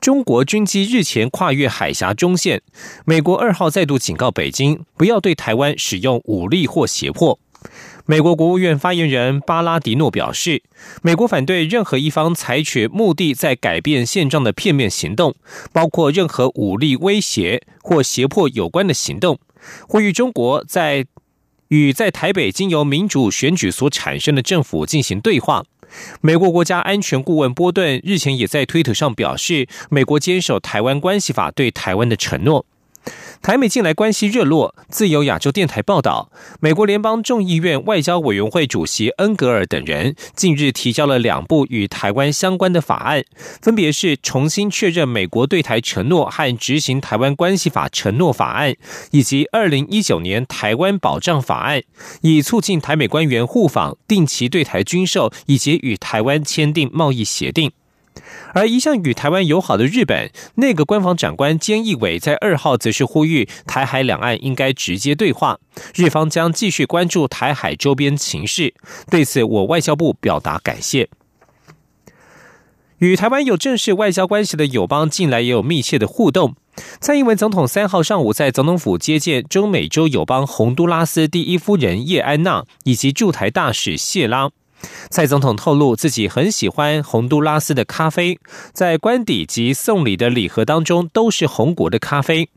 中国军机日前跨越海峡中线，美国二号再度警告北京，不要对台湾使用武力或胁迫。美国国务院发言人巴拉迪诺表示，美国反对任何一方采取目的在改变现状的片面行动，包括任何武力威胁或胁迫有关的行动，呼吁中国在与在台北经由民主选举所产生的政府进行对话。美国国家安全顾问波顿日前也在推特上表示，美国坚守《台湾关系法》对台湾的承诺。台美近来关系热络。自由亚洲电台报道，美国联邦众议院外交委员会主席恩格尔等人近日提交了两部与台湾相关的法案，分别是重新确认美国对台承诺和执行《台湾关系法》承诺法案，以及二零一九年台湾保障法案，以促进台美官员互访、定期对台军售以及与台湾签订贸易协定。而一向与台湾友好的日本内阁官房长官菅义伟在二号则是呼吁台海两岸应该直接对话，日方将继续关注台海周边情势。对此，我外交部表达感谢。与台湾有正式外交关系的友邦近来也有密切的互动。蔡英文总统三号上午在总统府接见中美洲友邦洪都拉斯第一夫人叶安娜以及驻台大使谢拉。蔡总统透露，自己很喜欢洪都拉斯的咖啡，在官邸及送礼的礼盒当中都是红国的咖啡。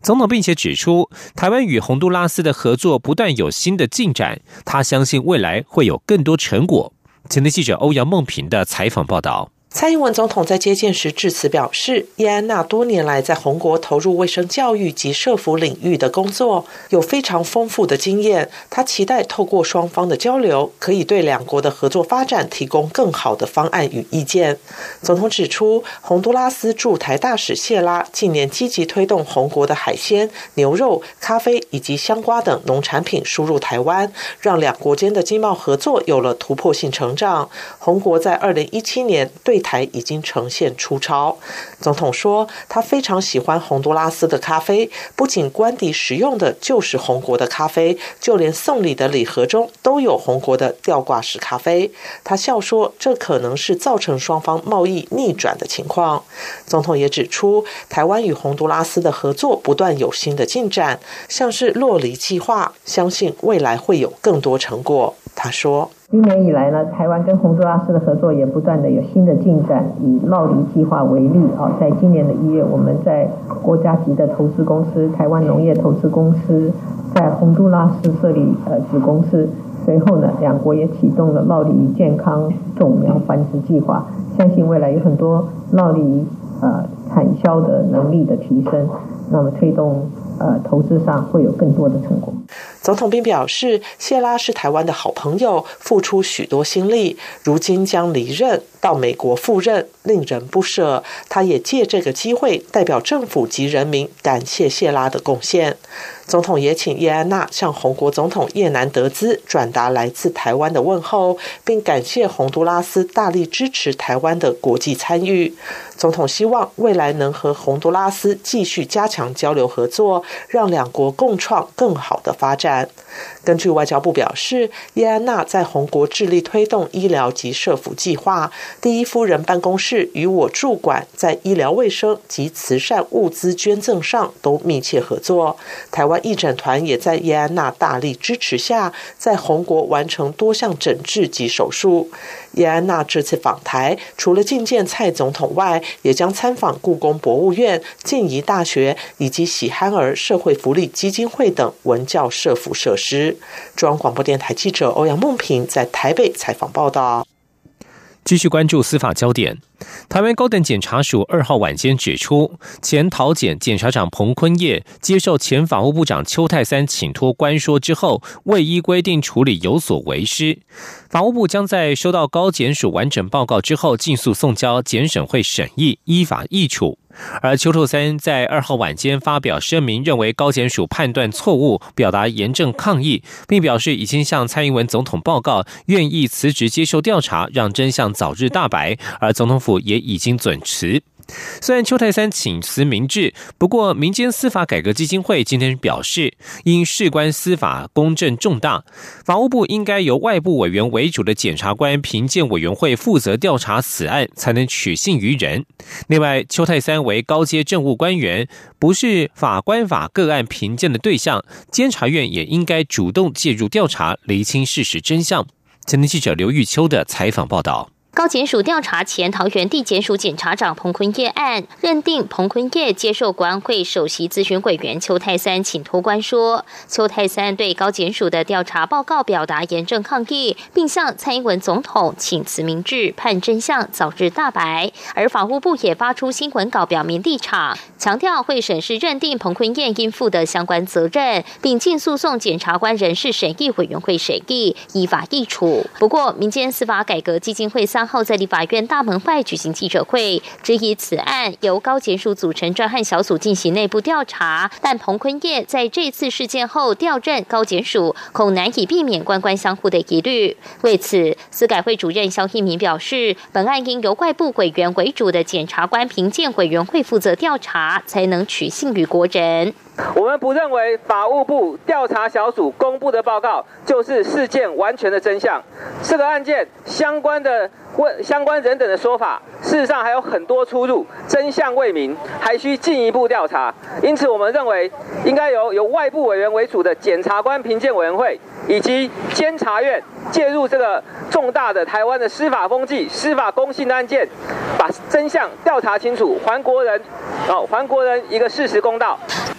总统并且指出，台湾与洪都拉斯的合作不断有新的进展，他相信未来会有更多成果。前天记者欧阳梦平的采访报道。蔡英文总统在接见时致辞表示，叶安娜多年来在红国投入卫生教育及社福领域的工作，有非常丰富的经验。他期待透过双方的交流，可以对两国的合作发展提供更好的方案与意见。总统指出，洪都拉斯驻台大使谢拉近年积极推动红国的海鲜、牛肉、咖啡以及香瓜等农产品输入台湾，让两国间的经贸合作有了突破性成长。红国在二零一七年对台已经呈现出超。总统说，他非常喜欢洪都拉斯的咖啡，不仅官邸使用的就是红国的咖啡，就连送礼的礼盒中都有红国的吊挂式咖啡。他笑说，这可能是造成双方贸易逆转的情况。总统也指出，台湾与洪都拉斯的合作不断有新的进展，像是洛梨计划，相信未来会有更多成果。他说。今年以来呢，台湾跟洪都拉斯的合作也不断的有新的进展。以绕梨计划为例，啊，在今年的一月，我们在国家级的投资公司台湾农业投资公司在洪都拉斯设立呃子公司，随后呢，两国也启动了酪梨健康种苗繁殖计划。相信未来有很多酪梨呃产销的能力的提升，那么推动呃投资上会有更多的成果。总统并表示，谢拉是台湾的好朋友，付出许多心力，如今将离任到美国赴任，令人不舍。他也借这个机会，代表政府及人民感谢谢拉的贡献。总统也请叶安娜向红国总统叶南德兹转达来自台湾的问候，并感谢洪都拉斯大力支持台湾的国际参与。总统希望未来能和洪都拉斯继续加强交流合作，让两国共创更好的发展。根据外交部表示，叶安娜在红国致力推动医疗及社福计划，第一夫人办公室与我驻馆在医疗卫生及慈善物资捐赠上都密切合作。台湾义诊团也在叶安娜大力支持下，在红国完成多项诊治及手术。叶安娜这次访台，除了觐见蔡总统外，也将参访故宫博物院、静宜大学以及喜憨儿社会福利基金会等文教社福设施。中央广播电台记者欧阳梦平在台北采访报道。继续关注司法焦点。台湾高等检察署二号晚间指出，前桃检检察长彭坤业接受前法务部长邱泰三请托关说之后，未依规定处理有所为失。法务部将在收到高检署完整报告之后，尽速送交检审会审议，依法议处。而邱透三在二号晚间发表声明，认为高检署判断错误，表达严正抗议，并表示已经向蔡英文总统报告，愿意辞职接受调查，让真相早日大白。而总统府也已经准辞。虽然邱泰三请辞明志，不过民间司法改革基金会今天表示，因事关司法公正重大，法务部应该由外部委员为主的检察官评鉴委员会负责调查此案，才能取信于人。另外，邱泰三为高阶政务官员，不是法官法个案评鉴的对象，监察院也应该主动介入调查，厘清事实真相。前天记者刘玉秋的采访报道。高检署调查前桃园地检署检察长彭坤业案，认定彭坤业接受国安会首席咨询委员邱泰三请托官说，邱泰三对高检署的调查报告表达严正抗议，并向蔡英文总统请辞明志，盼真相早日大白。而法务部也发出新闻稿表明立场，强调会审视认定彭坤业应负的相关责任，并进诉讼检察官人事审议委员会审议，依法议处。不过，民间司法改革基金会三。后在立法院大门外举行记者会，质疑此案由高检署组成专案小组进行内部调查，但彭坤业在这次事件后调任高检署，恐难以避免官官相护的疑虑。为此，司改会主任肖一民表示，本案应由外部委员为主的检察官评鉴委员会负责调查，才能取信于国人。我们不认为法务部调查小组公布的报告就是事件完全的真相。这个案件相关的问相关人等的说法，事实上还有很多出入，真相未明，还需进一步调查。因此，我们认为应该由由外部委员为主的检察官评鉴委员会以及监察院介入这个重大的台湾的司法风纪、司法公信的案件，把真相调查清楚，还国人哦，还国人一个事实公道。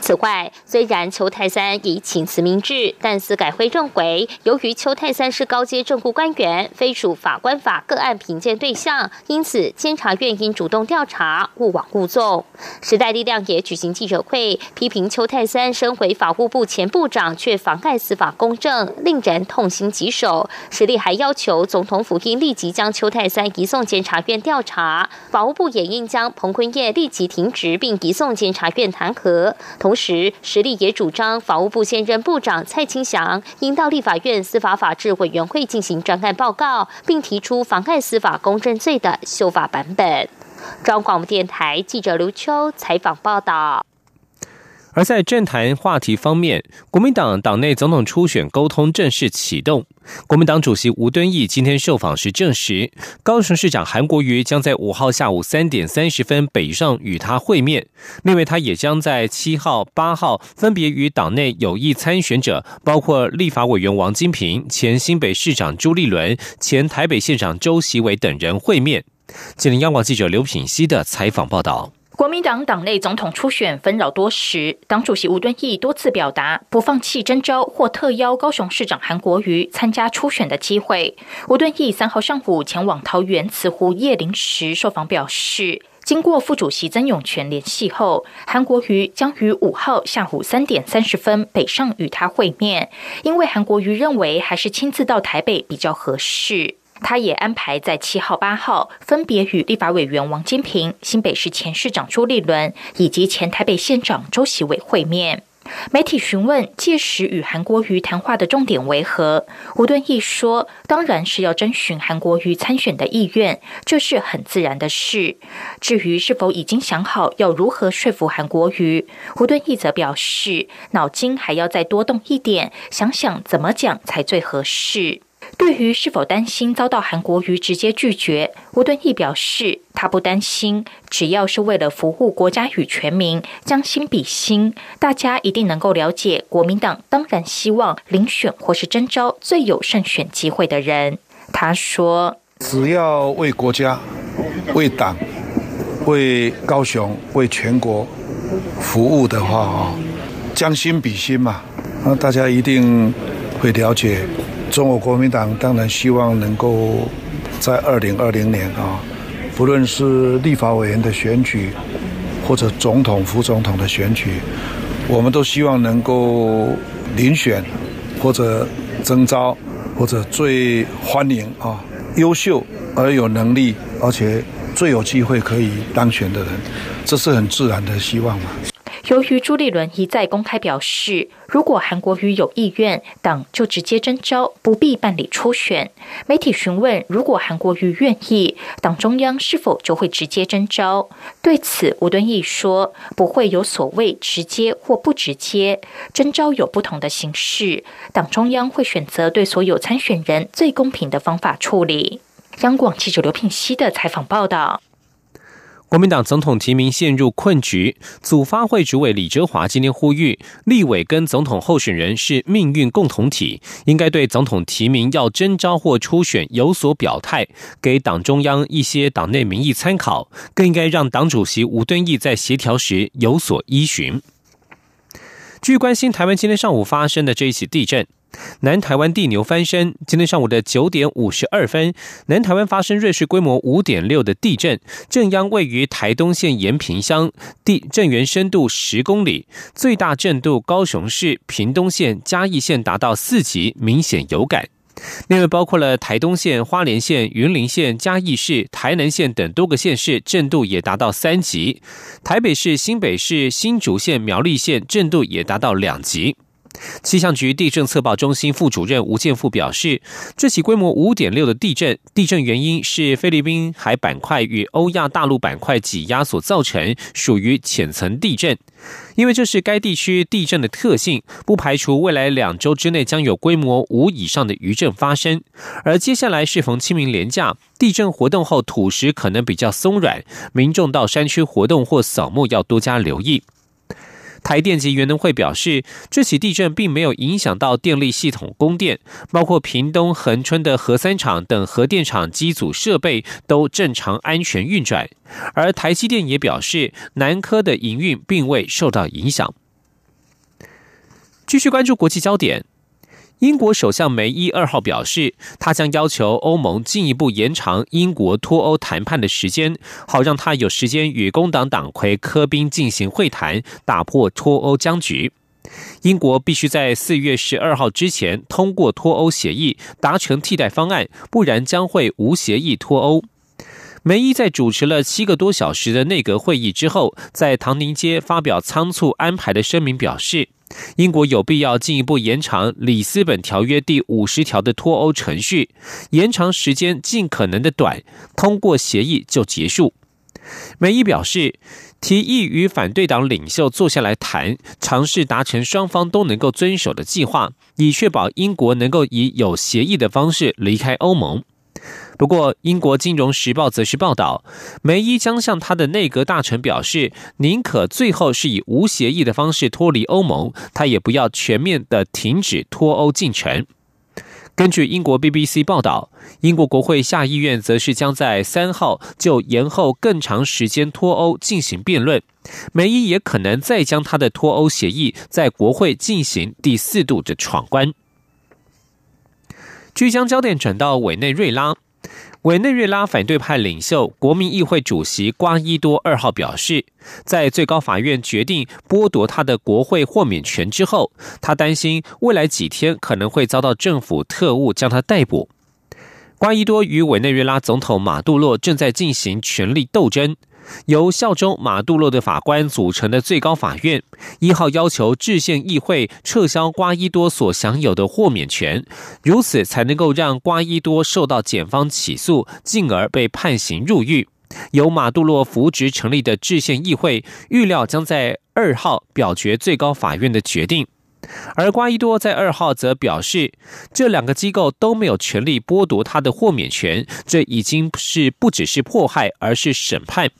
此外，虽然邱泰三已请辞明志，但司改会认为，由于邱泰三是高阶政务官员，非属法官法个案评鉴对象，因此监察院应主动调查，勿往勿纵。时代力量也举行记者会，批评邱泰三身为法务部前部长，却妨碍司法公正，令人痛心疾首。实力还要求总统府应立即将邱泰三移送监察院调查，法务部也应将彭坤业立即停职，并移送监察院弹劾。同，时实力也主张法务部现任部长蔡清祥应到立法院司法法制委员会进行专案报告，并提出妨碍司法公正罪的修法版本。中央广播电台记者刘秋采访报道。而在政坛话题方面，国民党党内总统初选沟通正式启动。国民党主席吴敦义今天受访时证实，高雄市长韩国瑜将在五号下午三点三十分北上与他会面。另外，他也将在七号、八号分别与党内有意参选者，包括立法委员王金平、前新北市长朱立伦、前台北县长周习伟等人会面。吉林央广记者刘品熙的采访报道。国民党党内总统初选纷扰多时，党主席吴敦义多次表达不放弃征召或特邀高雄市长韩国瑜参加初选的机会。吴敦义三号上午前往桃园慈湖夜林时受访表示，经过副主席曾永权联系后，韩国瑜将于五号下午三点三十分北上与他会面，因为韩国瑜认为还是亲自到台北比较合适。他也安排在七号、八号分别与立法委员王金平、新北市前市长朱立伦以及前台北县长周喜伟会面。媒体询问届时与韩国瑜谈话的重点为何，吴敦义说：“当然是要征询韩国瑜参选的意愿，这是很自然的事。至于是否已经想好要如何说服韩国瑜，吴敦义则表示，脑筋还要再多动一点，想想怎么讲才最合适。”对于是否担心遭到韩国瑜直接拒绝，吴敦义表示，他不担心，只要是为了服务国家与全民，将心比心，大家一定能够了解。国民党当然希望遴选或是征召最有胜选机会的人。他说：“只要为国家、为党、为高雄、为全国服务的话，啊，将心比心嘛，那大家一定会了解。”中国国民党当然希望能够在二零二零年啊，不论是立法委员的选举，或者总统、副总统的选举，我们都希望能够遴选或者征召或者最欢迎啊优秀而有能力而且最有机会可以当选的人，这是很自然的希望嘛。由于朱立伦一再公开表示，如果韩国瑜有意愿，党就直接征召，不必办理初选。媒体询问，如果韩国瑜愿意，党中央是否就会直接征召？对此，吴敦义说，不会有所谓直接或不直接，征召有不同的形式，党中央会选择对所有参选人最公平的方法处理。央广记者刘聘熙的采访报道。国民党总统提名陷入困局，组发会主委李哲华今天呼吁，立委跟总统候选人是命运共同体，应该对总统提名要征召或初选有所表态，给党中央一些党内民意参考，更应该让党主席吴敦义在协调时有所依循。据关心台湾今天上午发生的这一起地震。南台湾地牛翻身。今天上午的九点五十二分，南台湾发生瑞士规模五点六的地震，震央位于台东县延平乡，地震源深度十公里，最大震度高雄市、屏东县、嘉义县达到四级，明显有感。另外，包括了台东县、花莲县、云林县、嘉义市、台南县等多个县市，震度也达到三级。台北市、新北市、新竹县、苗栗县震度也达到两级。气象局地震测报中心副主任吴建富表示，这起规模五点六的地震，地震原因是菲律宾海板块与欧亚大陆板块挤压所造成，属于浅层地震。因为这是该地区地震的特性，不排除未来两周之内将有规模五以上的余震发生。而接下来适逢清明连假，地震活动后土石可能比较松软，民众到山区活动或扫墓要多加留意。台电及原能会表示，这起地震并没有影响到电力系统供电，包括屏东恒春的核三厂等核电厂机组设备都正常安全运转。而台积电也表示，南科的营运并未受到影响。继续关注国际焦点。英国首相梅伊二号表示，他将要求欧盟进一步延长英国脱欧谈判的时间，好让他有时间与工党党魁科宾进行会谈，打破脱欧僵局。英国必须在四月十二号之前通过脱欧协议，达成替代方案，不然将会无协议脱欧。梅伊在主持了七个多小时的内阁会议之后，在唐宁街发表仓促安排的声明，表示。英国有必要进一步延长《里斯本条约》第五十条的脱欧程序，延长时间尽可能的短，通过协议就结束。梅伊表示，提议与反对党领袖坐下来谈，尝试达成双方都能够遵守的计划，以确保英国能够以有协议的方式离开欧盟。不过，英国金融时报则是报道，梅伊将向他的内阁大臣表示，宁可最后是以无协议的方式脱离欧盟，他也不要全面的停止脱欧进程。根据英国 BBC 报道，英国国会下议院则是将在三号就延后更长时间脱欧进行辩论，梅伊也可能再将他的脱欧协议在国会进行第四度的闯关。据将焦点转到委内瑞拉。委内瑞拉反对派领袖、国民议会主席瓜伊多二号表示，在最高法院决定剥夺他的国会豁免权之后，他担心未来几天可能会遭到政府特务将他逮捕。瓜伊多与委内瑞拉总统马杜洛正在进行权力斗争。由效忠马杜洛的法官组成的最高法院一号要求制宪议会撤销瓜伊多所享有的豁免权，如此才能够让瓜伊多受到检方起诉，进而被判刑入狱。由马杜洛扶植成立的制宪议会预料将在二号表决最高法院的决定，而瓜伊多在二号则表示，这两个机构都没有权利剥夺他的豁免权，这已经是不只是迫害，而是审判。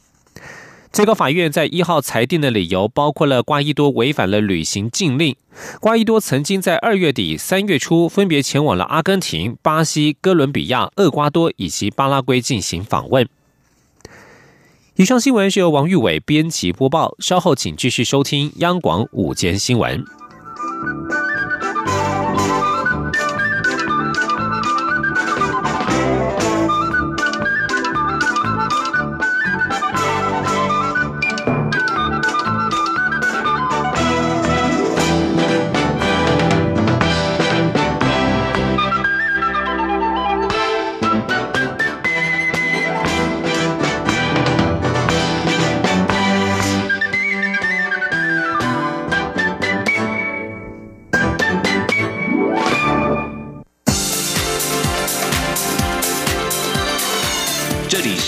最高法院在一号裁定的理由包括了瓜伊多违反了旅行禁令。瓜伊多曾经在二月底、三月初分别前往了阿根廷、巴西、哥伦比亚、厄瓜多以及巴拉圭进行访问。以上新闻是由王玉伟编辑播报，稍后请继续收听央广午间新闻。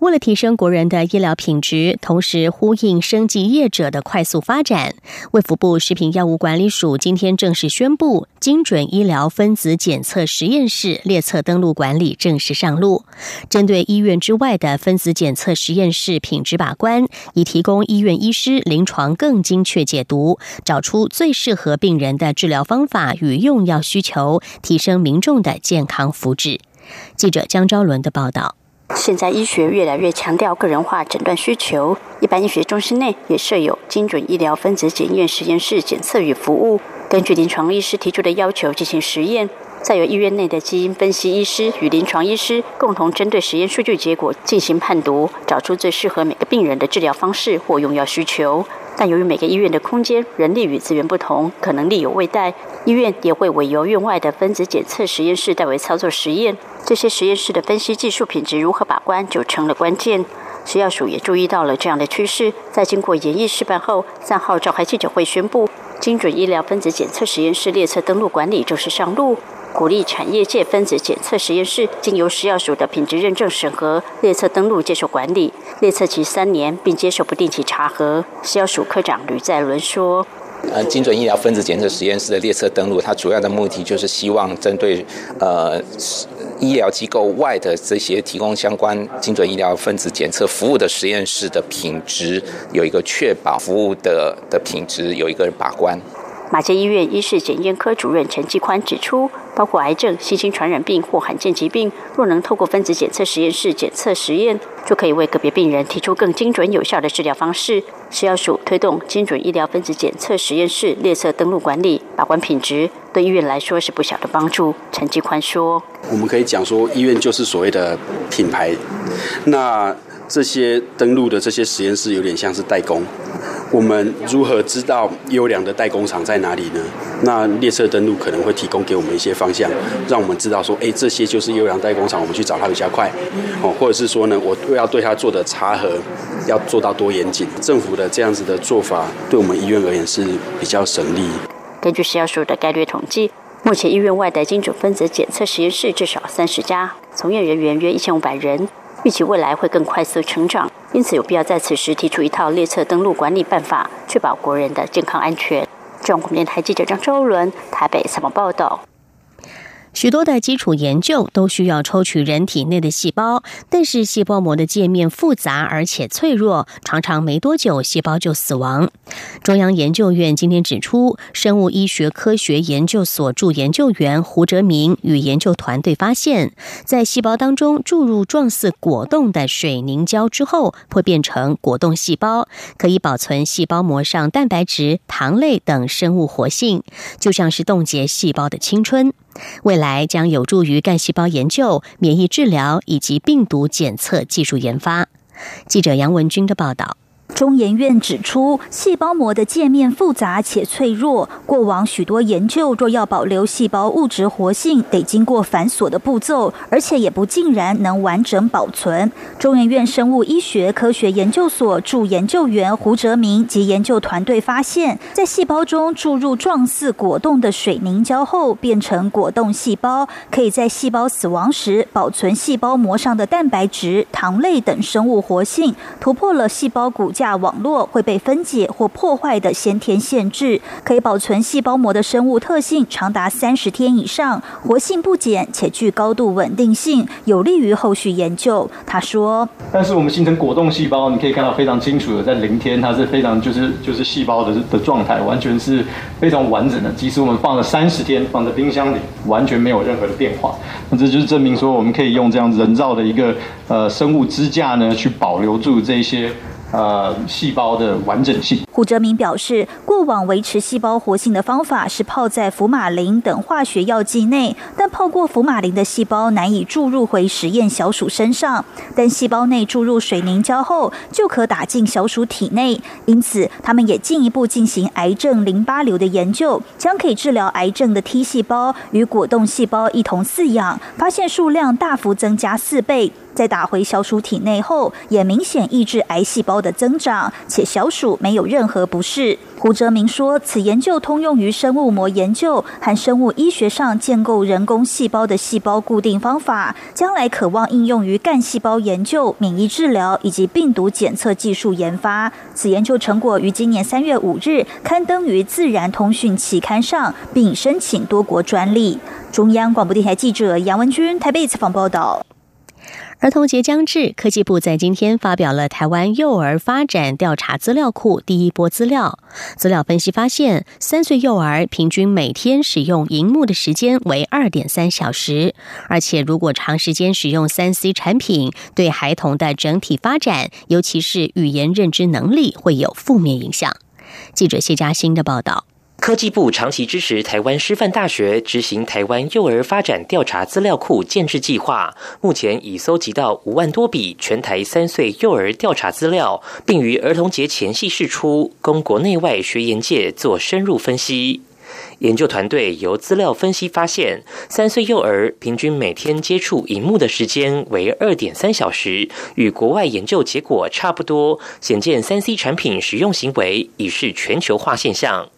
为了提升国人的医疗品质，同时呼应生技业者的快速发展，卫福部食品药物管理署今天正式宣布，精准医疗分子检测实验室列册登录管理正式上路。针对医院之外的分子检测实验室品质把关，以提供医院医师临床更精确解读，找出最适合病人的治疗方法与用药需求，提升民众的健康福祉。记者江昭伦的报道：现在医学越来越强调个人化诊断需求，一般医学中心内也设有精准医疗分子检验实验室检测与服务，根据临床医师提出的要求进行实验，再由医院内的基因分析医师与临床医师共同针对实验数据结果进行判读，找出最适合每个病人的治疗方式或用药需求。但由于每个医院的空间、人力与资源不同，可能力有未逮，医院也会委由院外的分子检测实验室代为操作实验。这些实验室的分析技术品质如何把关，就成了关键。食药署也注意到了这样的趋势，在经过演绎示范后，三号召开记者会宣布，精准医疗分子检测实验室列车登录管理正式上路。鼓励产业界分子检测实验室经由食药署的品质认证审核，列册登录接受管理，列册期三年，并接受不定期查核。食药署科长吕在伦说：“呃，精准医疗分子检测实验室的列册登录，它主要的目的就是希望针对呃医疗机构外的这些提供相关精准医疗分子检测服务的实验室的品质有一个确保，服务的的品质有一个把关。”马偕医院医事检验科主任陈继宽指出，包括癌症、新兴传染病或罕见疾病，若能透过分子检测实验室检测实验，就可以为个别病人提出更精准有效的治疗方式。食药署推动精准医疗分子检测实验室列册登录管理，把关品质，对医院来说是不小的帮助。陈继宽说：“我们可以讲说，医院就是所谓的品牌，那这些登录的这些实验室有点像是代工。”我们如何知道优良的代工厂在哪里呢？那列车登录可能会提供给我们一些方向，让我们知道说，哎，这些就是优良代工厂，我们去找它比较快。哦，或者是说呢，我要对它做的查核要做到多严谨？政府的这样子的做法，对我们医院而言是比较省力。根据食药署的概率统计，目前医院外的精准分子检测实验室至少三十家，从业人员约一千五百人。预期未来会更快速成长，因此有必要在此时提出一套列车登陆管理办法，确保国人的健康安全。中国电台记者张周伦台北采访报道。许多的基础研究都需要抽取人体内的细胞，但是细胞膜的界面复杂而且脆弱，常常没多久细胞就死亡。中央研究院今天指出，生物医学科学研究所助研究员胡哲明与研究团队发现，在细胞当中注入状似果冻的水凝胶之后，会变成果冻细胞，可以保存细胞膜上蛋白质、糖类等生物活性，就像是冻结细胞的青春。未来将有助于干细胞研究、免疫治疗以及病毒检测技术研发。记者杨文军的报道。中研院指出，细胞膜的界面复杂且脆弱。过往许多研究若要保留细胞物质活性，得经过繁琐的步骤，而且也不尽然能完整保存。中研院生物医学科学研究所助研究员胡哲明及研究团队发现，在细胞中注入状似果冻的水凝胶后，变成果冻细胞，可以在细胞死亡时保存细胞膜上的蛋白质、糖类等生物活性，突破了细胞骨架。网络会被分解或破坏的先天限制，可以保存细胞膜的生物特性长达三十天以上，活性不减且具高度稳定性，有利于后续研究。他说：“但是我们形成果冻细胞，你可以看到非常清楚的，在零天它是非常就是就是细胞的的状态，完全是非常完整的。即使我们放了三十天，放在冰箱里，完全没有任何的变化。那这就是证明说，我们可以用这样人造的一个呃生物支架呢，去保留住这些。”呃，细胞的完整性。胡哲明表示，过往维持细胞活性的方法是泡在福马林等化学药剂内，但泡过福马林的细胞难以注入回实验小鼠身上。但细胞内注入水凝胶后，就可打进小鼠体内。因此，他们也进一步进行癌症淋巴瘤的研究，将可以治疗癌症的 T 细胞与果冻细胞一同饲养，发现数量大幅增加四倍。在打回小鼠体内后，也明显抑制癌细胞的增长，且小鼠没有任何不适。胡哲明说，此研究通用于生物膜研究和生物医学上建构人工细胞的细胞固定方法，将来渴望应用于干细胞研究、免疫治疗以及病毒检测技术研发。此研究成果于今年三月五日刊登于《自然通讯》期刊上，并申请多国专利。中央广播电台记者杨文君台北采访报道。儿童节将至，科技部在今天发表了台湾幼儿发展调查资料库第一波资料。资料分析发现，三岁幼儿平均每天使用荧幕的时间为二点三小时，而且如果长时间使用三 C 产品，对孩童的整体发展，尤其是语言认知能力，会有负面影响。记者谢嘉欣的报道。科技部长期支持台湾师范大学执行台湾幼儿发展调查资料库建制计划，目前已搜集到五万多笔全台三岁幼儿调查资料，并于儿童节前夕释出，供国内外学研界做深入分析。研究团队由资料分析发现，三岁幼儿平均每天接触荧幕的时间为二点三小时，与国外研究结果差不多，显见三 C 产品使用行为已是全球化现象。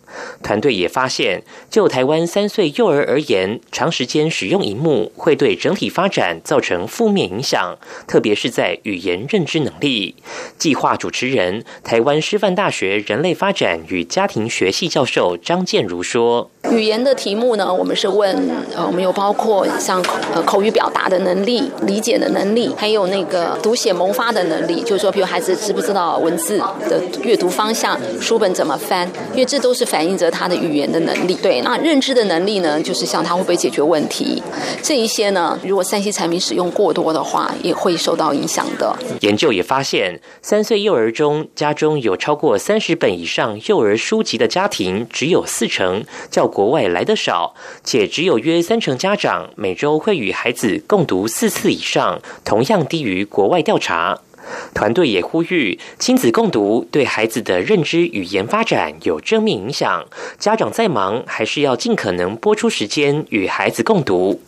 团队也发现，就台湾三岁幼儿而言，长时间使用荧幕会对整体发展造成负面影响，特别是在语言认知能力。计划主持人、台湾师范大学人类发展与家庭学系教授张建如说：“语言的题目呢，我们是问，呃，我们有包括像呃口语表达的能力、理解的能力，还有那个读写萌发的能力，就是说，比如孩子知不知道文字的阅读方向、书本怎么翻，因为这都是反。”反映着他的语言的能力，对那认知的能力呢？就是像他会不会解决问题，这一些呢？如果三 C 产品使用过多的话，也会受到影响的。研究也发现，三岁幼儿中家中有超过三十本以上幼儿书籍的家庭，只有四成，较国外来的少，且只有约三成家长每周会与孩子共读四次以上，同样低于国外调查。团队也呼吁，亲子共读对孩子的认知语言发展有正面影响。家长再忙，还是要尽可能拨出时间与孩子共读。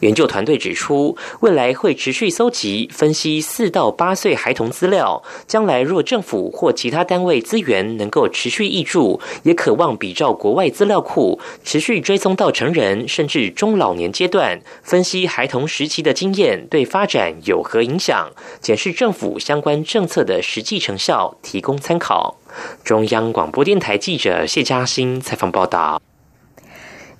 研究团队指出，未来会持续搜集、分析四到八岁孩童资料。将来若政府或其他单位资源能够持续挹注，也渴望比照国外资料库，持续追踪到成人甚至中老年阶段，分析孩童时期的经验对发展有何影响，检视政府相关政策的实际成效，提供参考。中央广播电台记者谢嘉欣采访报道。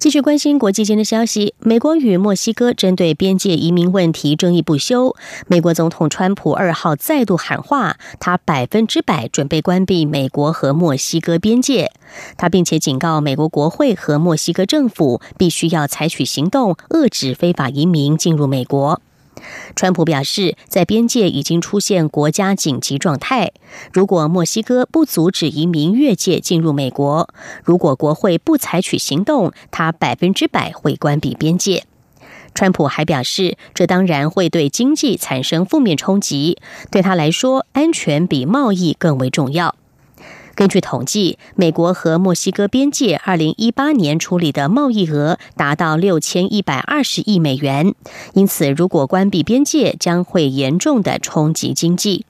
继续关心国际间的消息，美国与墨西哥针对边界移民问题争议不休。美国总统川普二号再度喊话，他百分之百准备关闭美国和墨西哥边界。他并且警告美国国会和墨西哥政府，必须要采取行动，遏制非法移民进入美国。川普表示，在边界已经出现国家紧急状态。如果墨西哥不阻止移民越界进入美国，如果国会不采取行动，他百分之百会关闭边界。川普还表示，这当然会对经济产生负面冲击。对他来说，安全比贸易更为重要。根据统计，美国和墨西哥边界二零一八年处理的贸易额达到六千一百二十亿美元。因此，如果关闭边界，将会严重的冲击经济。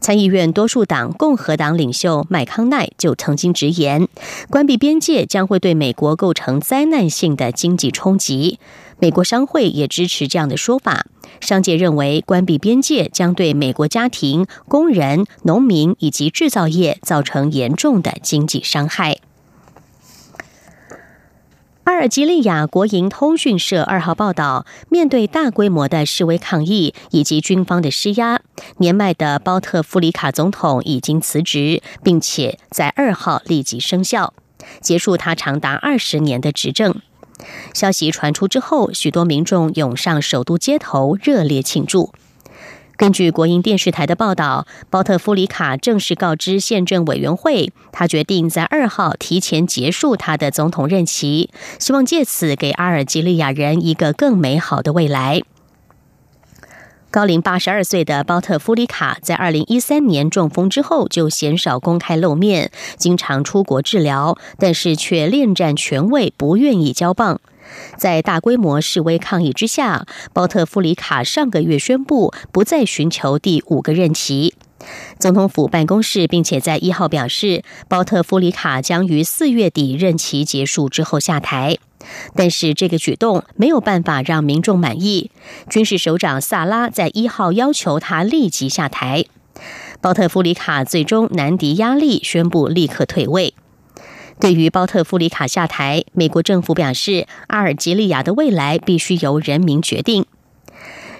参议院多数党共和党领袖麦康奈就曾经直言，关闭边界将会对美国构成灾难性的经济冲击。美国商会也支持这样的说法。商界认为，关闭边界将对美国家庭、工人、农民以及制造业造成严重的经济伤害。阿尔及利亚国营通讯社二号报道，面对大规模的示威抗议以及军方的施压，年迈的包特夫里卡总统已经辞职，并且在二号立即生效，结束他长达二十年的执政。消息传出之后，许多民众涌上首都街头热烈庆祝。根据国营电视台的报道，包特夫里卡正式告知宪政委员会，他决定在二号提前结束他的总统任期，希望借此给阿尔及利亚人一个更美好的未来。高龄八十二岁的包特夫里卡在二零一三年中风之后就鲜少公开露面，经常出国治疗，但是却恋战权位，不愿意交棒。在大规模示威抗议之下，包特夫里卡上个月宣布不再寻求第五个任期。总统府办公室并且在一号表示，包特夫里卡将于四月底任期结束之后下台。但是这个举动没有办法让民众满意。军事首长萨拉在一号要求他立即下台。包特夫里卡最终难敌压力，宣布立刻退位。对于包特夫里卡下台，美国政府表示，阿尔及利亚的未来必须由人民决定。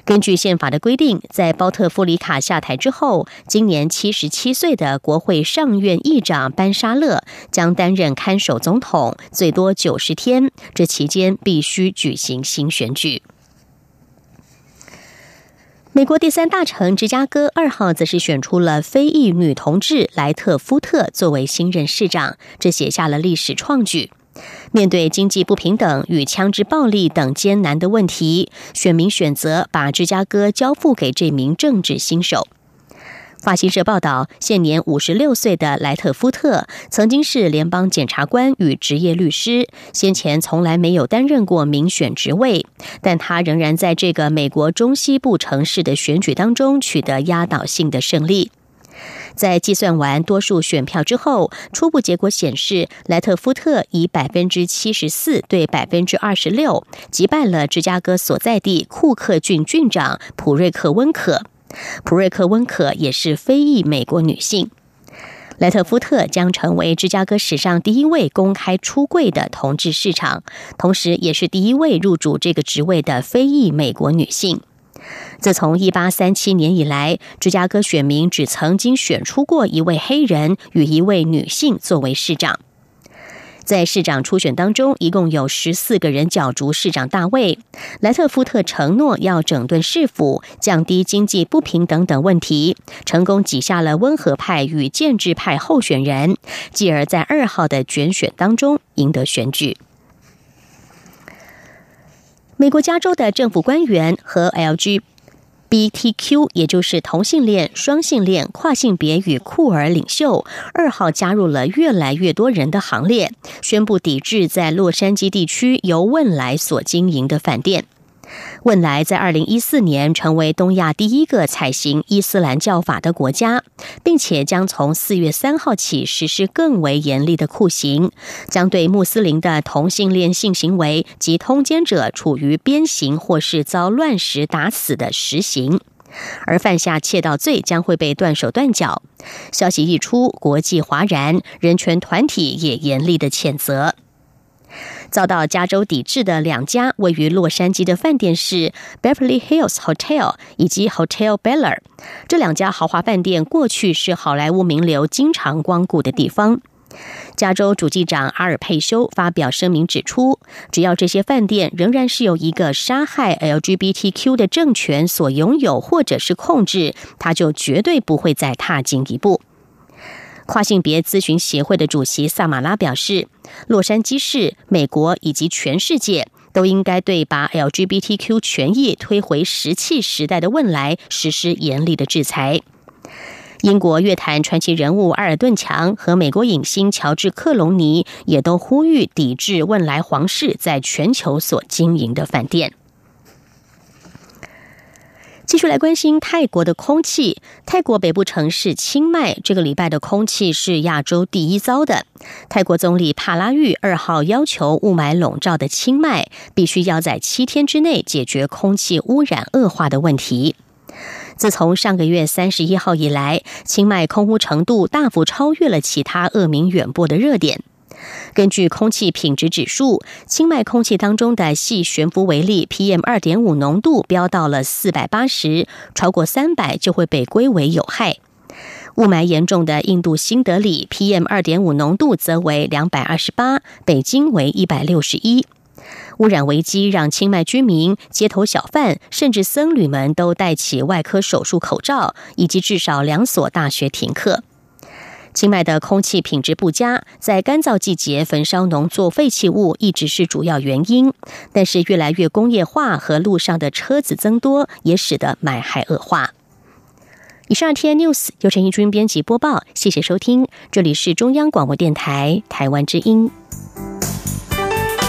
根据宪法的规定，在包特夫里卡下台之后，今年七十七岁的国会上院议长班沙勒将担任看守总统，最多九十天。这期间必须举行新选举。美国第三大城芝加哥二号则是选出了非裔女同志莱特夫特作为新任市长，这写下了历史创举。面对经济不平等与枪支暴力等艰难的问题，选民选择把芝加哥交付给这名政治新手。法新社报道，现年五十六岁的莱特夫特曾经是联邦检察官与职业律师，先前从来没有担任过民选职位，但他仍然在这个美国中西部城市的选举当中取得压倒性的胜利。在计算完多数选票之后，初步结果显示，莱特夫特以百分之七十四对百分之二十六击败了芝加哥所在地库克郡郡长普瑞克温可。普瑞克温可也是非裔美国女性，莱特夫特将成为芝加哥史上第一位公开出柜的同志市场，同时也是第一位入主这个职位的非裔美国女性。自从一八三七年以来，芝加哥选民只曾经选出过一位黑人与一位女性作为市长。在市长初选当中，一共有十四个人角逐市长大卫。莱特夫特承诺要整顿市府、降低经济不平等等问题，成功挤下了温和派与建制派候选人，继而在二号的卷选当中赢得选举。美国加州的政府官员和 LG。BTQ，也就是同性恋、双性恋、跨性别与酷儿领袖，二号加入了越来越多人的行列，宣布抵制在洛杉矶地区由汶来所经营的饭店。汶莱在二零一四年成为东亚第一个采行伊斯兰教法的国家，并且将从四月三号起实施更为严厉的酷刑，将对穆斯林的同性恋性行为及通奸者处于鞭刑或是遭乱石打死的实刑，而犯下窃盗罪将会被断手断脚。消息一出，国际哗然，人权团体也严厉的谴责。遭到加州抵制的两家位于洛杉矶的饭店是 Beverly Hills Hotel 以及 Hotel Bella。这两家豪华饭店过去是好莱坞名流经常光顾的地方。加州主机长阿尔佩修发表声明指出，只要这些饭店仍然是由一个杀害 LGBTQ 的政权所拥有或者是控制，他就绝对不会再踏进一步。跨性别咨询协会的主席萨马拉表示，洛杉矶市、美国以及全世界都应该对把 LGBTQ 权益推回石器时代的汶莱实施严厉的制裁。英国乐坛传奇人物阿尔顿强和美国影星乔治克隆尼也都呼吁抵制汶莱皇室在全球所经营的饭店。继续来关心泰国的空气。泰国北部城市清迈这个礼拜的空气是亚洲第一糟的。泰国总理帕拉育二号要求雾霾笼罩的清迈必须要在七天之内解决空气污染恶化的问题。自从上个月三十一号以来，清迈空污程度大幅超越了其他恶名远播的热点。根据空气品质指数，清迈空气当中的细悬浮微粒 PM 二点五浓度飙到了四百八十，超过三百就会被归为有害。雾霾严重的印度新德里 PM 二点五浓度则为两百二十八，北京为一百六十一。污染危机让清迈居民、街头小贩甚至僧侣们都戴起外科手术口罩，以及至少两所大学停课。清迈的空气品质不佳，在干燥季节焚烧农作废弃物一直是主要原因。但是越来越工业化和路上的车子增多，也使得霾害恶化。以上 T N News 由陈义军编辑播报，谢谢收听，这里是中央广播电台台湾之音。